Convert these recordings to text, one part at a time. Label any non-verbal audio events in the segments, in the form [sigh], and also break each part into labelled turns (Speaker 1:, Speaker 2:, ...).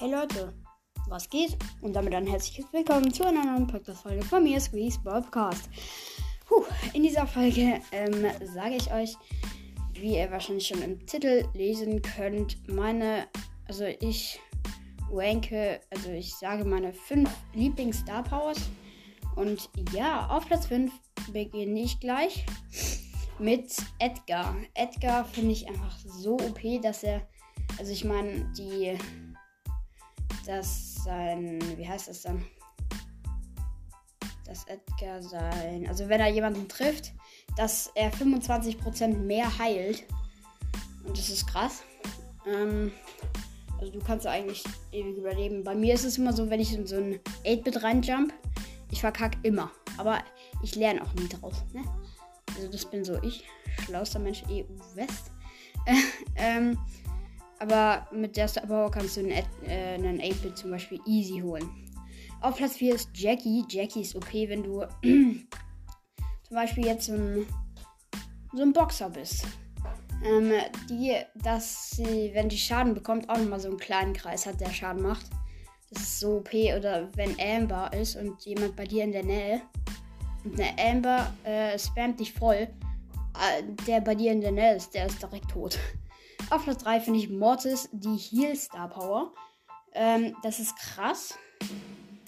Speaker 1: Hey Leute, was geht? Und damit ein herzliches Willkommen zu einer neuen Podcast-Folge von mir, Squeeze Podcast. Puh, in dieser Folge ähm, sage ich euch, wie ihr wahrscheinlich schon im Titel lesen könnt, meine, also ich ranke, also ich sage meine fünf Lieblings-Star Powers. Und ja, auf Platz 5 beginne ich gleich mit Edgar. Edgar finde ich einfach so OP, dass er, also ich meine, die, dass sein, wie heißt das dann? Dass Edgar sein, also wenn er jemanden trifft, dass er 25% mehr heilt. Und das ist krass. Ähm, also du kannst eigentlich ewig überleben. Bei mir ist es immer so, wenn ich in so ein 8-Bit reinjump, ich verkacke immer. Aber ich lerne auch nie draus. Ne? Also das bin so ich. Schlauster Mensch EU West. [laughs] ähm, aber mit der Star Power kannst du einen, äh, einen 8-Bit zum Beispiel easy holen. Auf Platz 4 ist Jackie. Jackie ist OP, wenn du [clears throat] zum Beispiel jetzt so ein, so ein Boxer bist. Ähm, die, dass sie, wenn die Schaden bekommt, auch nochmal so einen kleinen Kreis hat, der Schaden macht. Das ist so OP. Oder wenn Amber ist und jemand bei dir in der Nähe und eine Amber äh, spammt dich voll, äh, der bei dir in der Nähe ist, der ist direkt tot. Auf Platz 3 finde ich Mortis, die Heal Star Power. Ähm, das ist krass.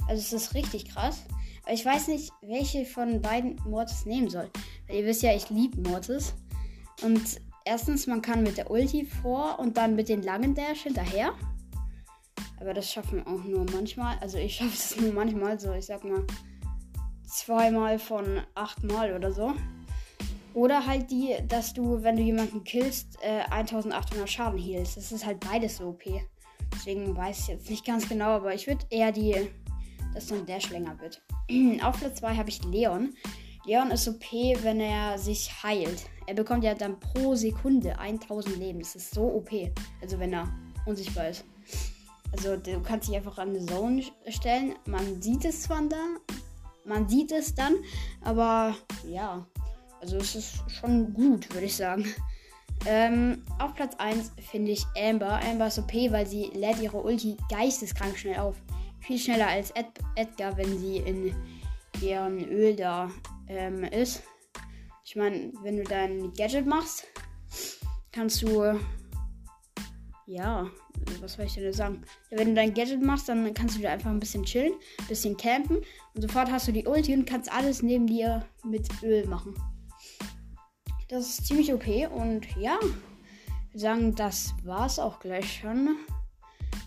Speaker 1: Also es ist richtig krass. Aber ich weiß nicht, welche von beiden Mortis nehmen soll. Weil ihr wisst ja, ich liebe Mortis. Und erstens, man kann mit der Ulti vor und dann mit den langen Dash hinterher. Aber das schaffen auch nur manchmal. Also ich schaffe [laughs] es nur manchmal, so ich sag mal zweimal von achtmal oder so. Oder halt die, dass du, wenn du jemanden killst, äh, 1800 Schaden healst. Das ist halt beides so OP. Deswegen weiß ich jetzt nicht ganz genau, aber ich würde eher die, dass dann Dash länger wird. [clears throat] Auf Platz 2 habe ich Leon. Leon ist OP, wenn er sich heilt. Er bekommt ja dann pro Sekunde 1000 Leben. Das ist so OP. Also wenn er unsichtbar ist. Also du kannst dich einfach an eine Zone stellen. Man sieht es zwar da, man sieht es dann, aber ja, also es ist schon gut, würde ich sagen. Ähm, auf Platz 1 finde ich Amber. Amber ist OP, weil sie lädt ihre Ulti geisteskrank schnell auf. Viel schneller als Ed Edgar, wenn sie in ihrem Öl da ähm, ist. Ich meine, wenn du dein Gadget machst, kannst du. Ja, was soll ich denn sagen? Wenn du dein Gadget machst, dann kannst du da einfach ein bisschen chillen, ein bisschen campen und sofort hast du die Ulti und kannst alles neben dir mit Öl machen. Das ist ziemlich okay und ja, wir sagen, das war's auch gleich schon.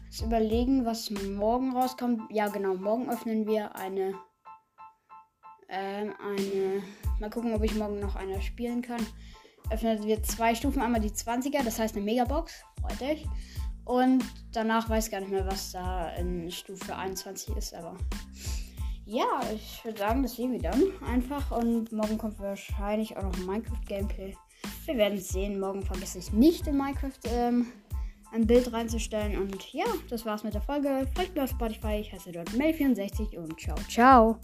Speaker 1: Jetzt überlegen, was morgen rauskommt. Ja, genau, morgen öffnen wir eine. Ähm, eine. Mal gucken, ob ich morgen noch eine spielen kann. Öffnen wir zwei Stufen. Einmal die 20er, das heißt eine Megabox. Freut euch. Und danach weiß ich gar nicht mehr, was da in Stufe 21 ist, aber ja, ich würde sagen, das sehen wir dann einfach. Und morgen kommt wahrscheinlich auch noch ein Minecraft-Gameplay. Wir werden es sehen. Morgen vergesse ich nicht in Minecraft ähm, ein Bild reinzustellen. Und ja, das war's mit der Folge. Folgt mir auf Spotify. Ich heiße dort Mel64 und ciao, ciao.